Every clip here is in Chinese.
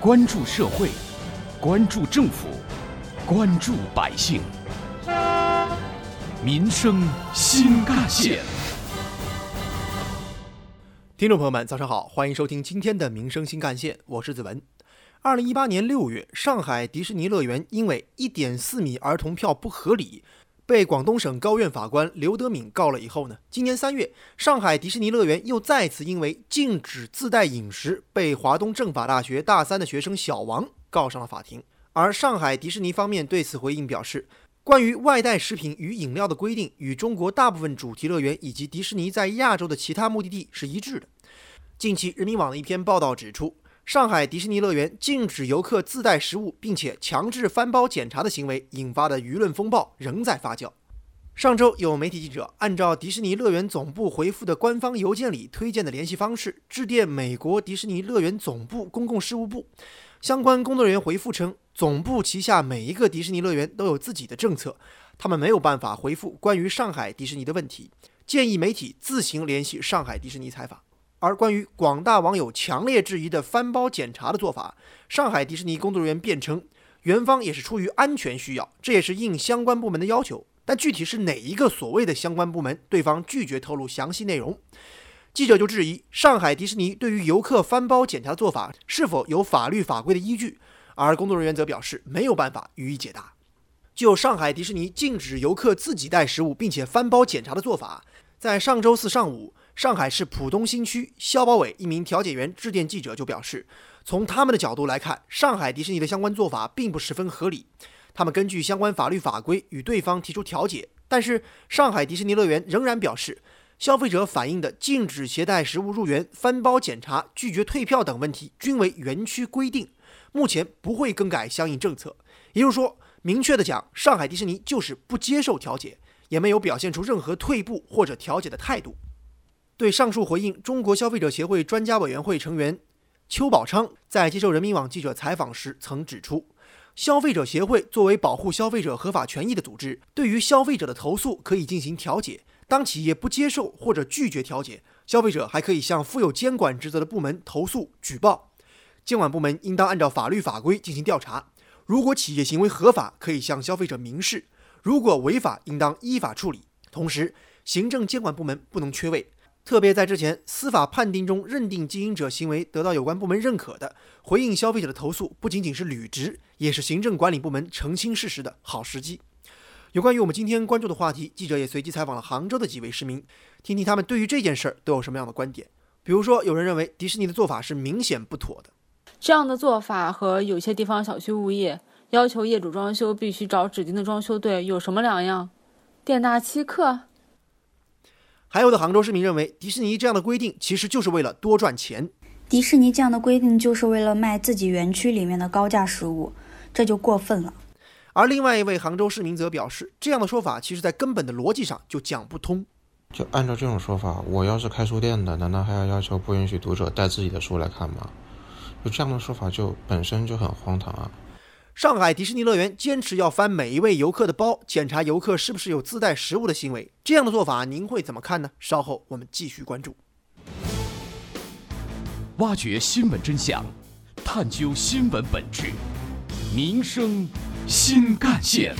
关注社会，关注政府，关注百姓，民生新干线。听众朋友们，早上好，欢迎收听今天的《民生新干线》，我是子文。二零一八年六月，上海迪士尼乐园因为一点四米儿童票不合理，被广东省高院法官刘德敏告了以后呢，今年三月，上海迪士尼乐园又再次因为禁止自带饮食，被华东政法大学大三的学生小王告上了法庭。而上海迪士尼方面对此回应表示，关于外带食品与饮料的规定，与中国大部分主题乐园以及迪士尼在亚洲的其他目的地是一致的。近期，人民网的一篇报道指出，上海迪士尼乐园禁止游客自带食物，并且强制翻包检查的行为引发的舆论风暴仍在发酵。上周，有媒体记者按照迪士尼乐园总部回复的官方邮件里推荐的联系方式，致电美国迪士尼乐园总部公共事务部，相关工作人员回复称，总部旗下每一个迪士尼乐园都有自己的政策，他们没有办法回复关于上海迪士尼的问题，建议媒体自行联系上海迪士尼采访。而关于广大网友强烈质疑的翻包检查的做法，上海迪士尼工作人员辩称，园方也是出于安全需要，这也是应相关部门的要求。但具体是哪一个所谓的相关部门，对方拒绝透露详细内容。记者就质疑上海迪士尼对于游客翻包检查的做法是否有法律法规的依据，而工作人员则表示没有办法予以解答。就上海迪士尼禁止游客自己带食物并且翻包检查的做法，在上周四上午。上海市浦东新区消保委一名调解员致电记者，就表示，从他们的角度来看，上海迪士尼的相关做法并不十分合理。他们根据相关法律法规与对方提出调解，但是上海迪士尼乐园仍然表示，消费者反映的禁止携带食物入园、翻包检查、拒绝退票等问题均为园区规定，目前不会更改相应政策。也就是说，明确的讲，上海迪士尼就是不接受调解，也没有表现出任何退步或者调解的态度。对上述回应，中国消费者协会专家委员会成员邱宝昌在接受人民网记者采访时曾指出，消费者协会作为保护消费者合法权益的组织，对于消费者的投诉可以进行调解。当企业不接受或者拒绝调解，消费者还可以向负有监管职责的部门投诉举报，监管部门应当按照法律法规进行调查。如果企业行为合法，可以向消费者明示；如果违法，应当依法处理。同时，行政监管部门不能缺位。特别在之前司法判定中认定经营者行为得到有关部门认可的，回应消费者的投诉，不仅仅是履职，也是行政管理部门澄清事实的好时机。有关于我们今天关注的话题，记者也随机采访了杭州的几位市民，听听他们对于这件事儿都有什么样的观点。比如说，有人认为迪士尼的做法是明显不妥的，这样的做法和有些地方小区物业要求业主装修必须找指定的装修队有什么两样？店大欺客。还有的杭州市民认为，迪士尼这样的规定其实就是为了多赚钱。迪士尼这样的规定就是为了卖自己园区里面的高价食物，这就过分了。而另外一位杭州市民则表示，这样的说法其实在根本的逻辑上就讲不通。就按照这种说法，我要是开书店的，难道还要要求不允许读者带自己的书来看吗？就这样的说法就本身就很荒唐啊！上海迪士尼乐园坚持要翻每一位游客的包，检查游客是不是有自带食物的行为，这样的做法您会怎么看呢？稍后我们继续关注。挖掘新闻真相，探究新闻本质，民生新干线。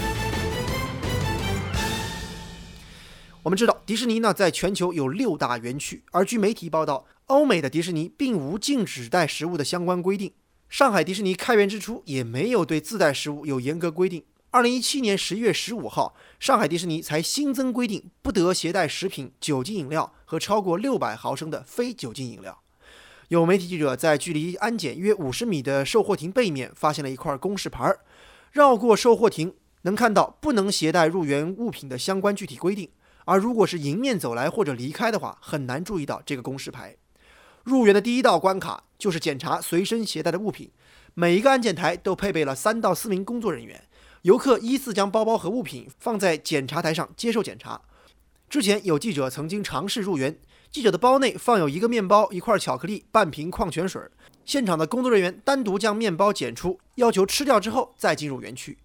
我们知道，迪士尼呢在全球有六大园区，而据媒体报道，欧美的迪士尼并无禁止带食物的相关规定。上海迪士尼开园之初也没有对自带食物有严格规定。二零一七年十一月十五号，上海迪士尼才新增规定，不得携带食品、酒精饮料和超过六百毫升的非酒精饮料。有媒体记者在距离安检约五十米的售货亭背面发现了一块公示牌，绕过售货亭能看到不能携带入园物品的相关具体规定。而如果是迎面走来或者离开的话，很难注意到这个公示牌。入园的第一道关卡就是检查随身携带的物品，每一个安检台都配备了三到四名工作人员，游客依次将包包和物品放在检查台上接受检查。之前有记者曾经尝试入园，记者的包内放有一个面包、一块巧克力、半瓶矿泉水，现场的工作人员单独将面包检出，要求吃掉之后再进入园区。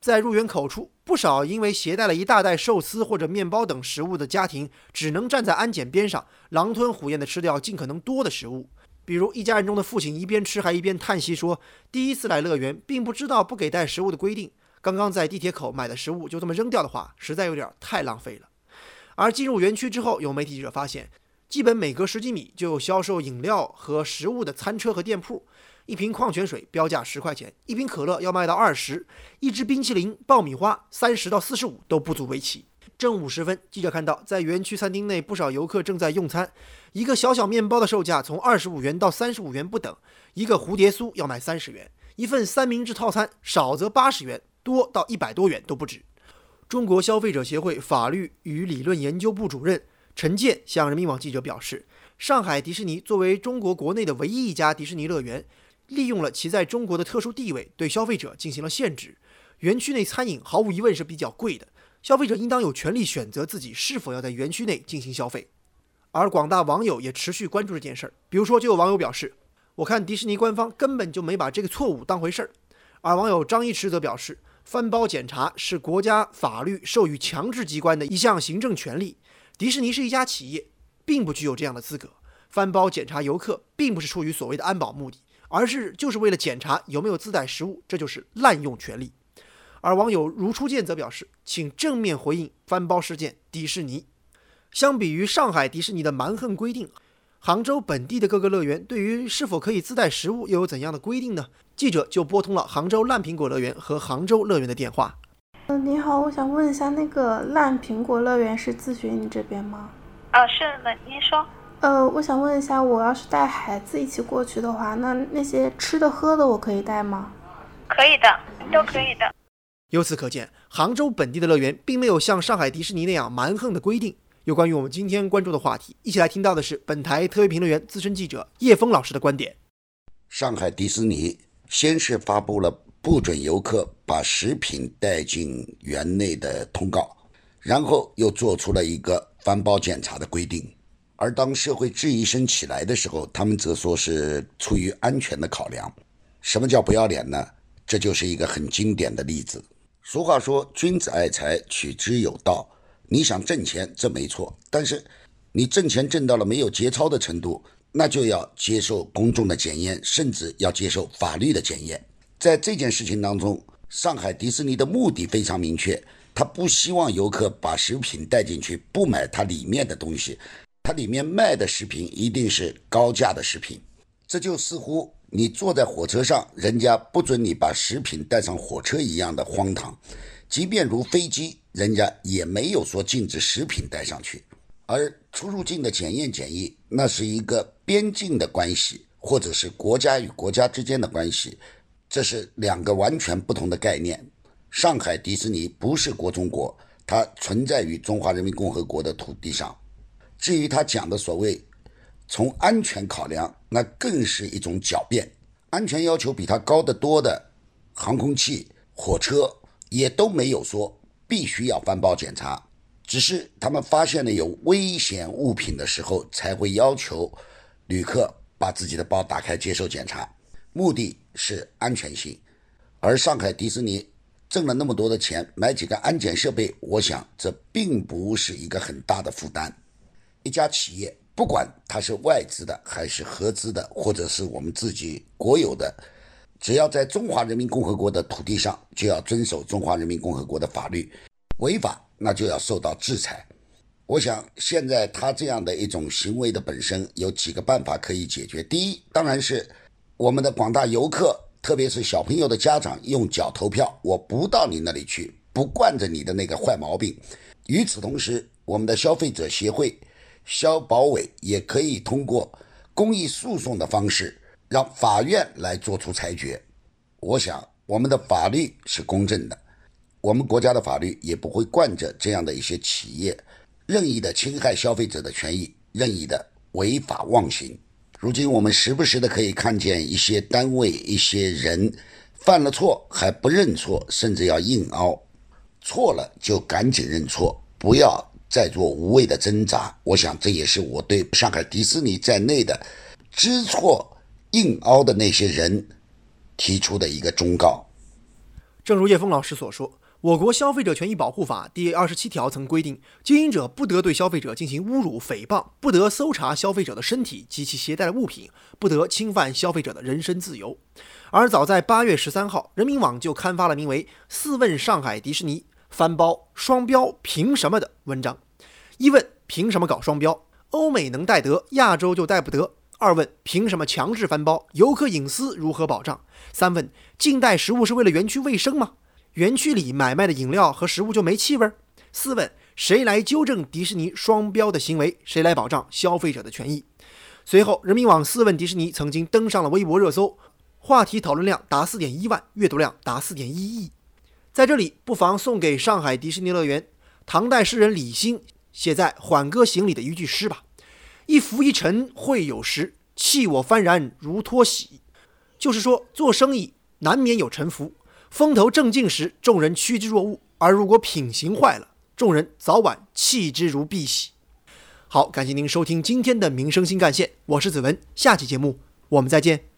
在入园口处，不少因为携带了一大袋寿司或者面包等食物的家庭，只能站在安检边上，狼吞虎咽地吃掉尽可能多的食物。比如一家人中的父亲一边吃还一边叹息说：“第一次来乐园，并不知道不给带食物的规定。刚刚在地铁口买的食物就这么扔掉的话，实在有点太浪费了。”而进入园区之后，有媒体记者发现，基本每隔十几米就有销售饮料和食物的餐车和店铺。一瓶矿泉水标价十块钱，一瓶可乐要卖到二十，一支冰淇淋、爆米花三十到四十五都不足为奇。正午时分，记者看到在园区餐厅内，不少游客正在用餐。一个小小面包的售价从二十五元到三十五元不等，一个蝴蝶酥要卖三十元，一份三明治套餐少则八十元，多到一百多元都不止。中国消费者协会法律与理论研究部主任陈健向人民网记者表示，上海迪士尼作为中国国内的唯一一家迪士尼乐园。利用了其在中国的特殊地位，对消费者进行了限制。园区内餐饮毫无疑问是比较贵的，消费者应当有权利选择自己是否要在园区内进行消费。而广大网友也持续关注这件事儿，比如说，就有网友表示：“我看迪士尼官方根本就没把这个错误当回事儿。”而网友张一驰则表示：“翻包检查是国家法律授予强制机关的一项行政权利，迪士尼是一家企业，并不具有这样的资格。翻包检查游客，并不是出于所谓的安保目的。”而是就是为了检查有没有自带食物，这就是滥用权力。而网友如初见则表示，请正面回应翻包事件。迪士尼相比于上海迪士尼的蛮横规定，杭州本地的各个乐园对于是否可以自带食物又有怎样的规定呢？记者就拨通了杭州烂苹果乐园和杭州乐园的电话。嗯，你好，我想问一下，那个烂苹果乐园是咨询你这边吗？啊，是的，您说。呃，我想问一下，我要是带孩子一起过去的话，那那些吃的喝的我可以带吗？可以的，都可以的。由此可见，杭州本地的乐园并没有像上海迪士尼那样蛮横的规定。有关于我们今天关注的话题，一起来听到的是本台特约评论员、资深记者叶峰老师的观点。上海迪士尼先是发布了不准游客把食品带进园内的通告，然后又做出了一个翻包检查的规定。而当社会质疑声起来的时候，他们则说是出于安全的考量。什么叫不要脸呢？这就是一个很经典的例子。俗话说：“君子爱财，取之有道。”你想挣钱，这没错。但是，你挣钱挣到了没有节操的程度，那就要接受公众的检验，甚至要接受法律的检验。在这件事情当中，上海迪士尼的目的非常明确，他不希望游客把食品带进去，不买它里面的东西。它里面卖的食品一定是高价的食品，这就似乎你坐在火车上，人家不准你把食品带上火车一样的荒唐。即便如飞机，人家也没有说禁止食品带上去。而出入境的检验检疫，那是一个边境的关系，或者是国家与国家之间的关系，这是两个完全不同的概念。上海迪士尼不是国中国，它存在于中华人民共和国的土地上。至于他讲的所谓从安全考量，那更是一种狡辩。安全要求比它高得多的航空器、火车也都没有说必须要翻包检查，只是他们发现了有危险物品的时候，才会要求旅客把自己的包打开接受检查，目的是安全性。而上海迪士尼挣了那么多的钱，买几个安检设备，我想这并不是一个很大的负担。一家企业，不管它是外资的还是合资的，或者是我们自己国有的，只要在中华人民共和国的土地上，就要遵守中华人民共和国的法律，违法那就要受到制裁。我想，现在他这样的一种行为的本身有几个办法可以解决。第一，当然是我们的广大游客，特别是小朋友的家长用脚投票，我不到你那里去，不惯着你的那个坏毛病。与此同时，我们的消费者协会。消保委也可以通过公益诉讼的方式，让法院来做出裁决。我想，我们的法律是公正的，我们国家的法律也不会惯着这样的一些企业，任意的侵害消费者的权益，任意的违法妄行。如今，我们时不时的可以看见一些单位、一些人犯了错还不认错，甚至要硬凹，错了就赶紧认错，不要。在做无谓的挣扎，我想这也是我对上海迪士尼在内的知错硬凹的那些人提出的一个忠告。正如叶峰老师所说，我国消费者权益保护法第二十七条曾规定，经营者不得对消费者进行侮辱、诽谤，不得搜查消费者的身体及其携带的物品，不得侵犯消费者的人身自由。而早在八月十三号，人民网就刊发了名为《四问上海迪士尼翻包双标凭什么》的文章。一问：凭什么搞双标？欧美能带得，亚洲就带不得。二问：凭什么强制翻包？游客隐私如何保障？三问：禁带食物是为了园区卫生吗？园区里买卖的饮料和食物就没气味？四问：谁来纠正迪士尼双标的行为？谁来保障消费者的权益？随后，人民网四问迪士尼曾经登上了微博热搜，话题讨论量达四点一万，阅读量达四点一亿。在这里，不妨送给上海迪士尼乐园唐代诗人李欣写在《缓歌行》里的一句诗吧：“一浮一沉会有时，弃我幡然如脱洗。”就是说，做生意难免有沉浮。风头正劲时，众人趋之若鹜；而如果品行坏了，众人早晚弃之如敝屣。好，感谢您收听今天的《民生新干线》，我是子文，下期节目我们再见。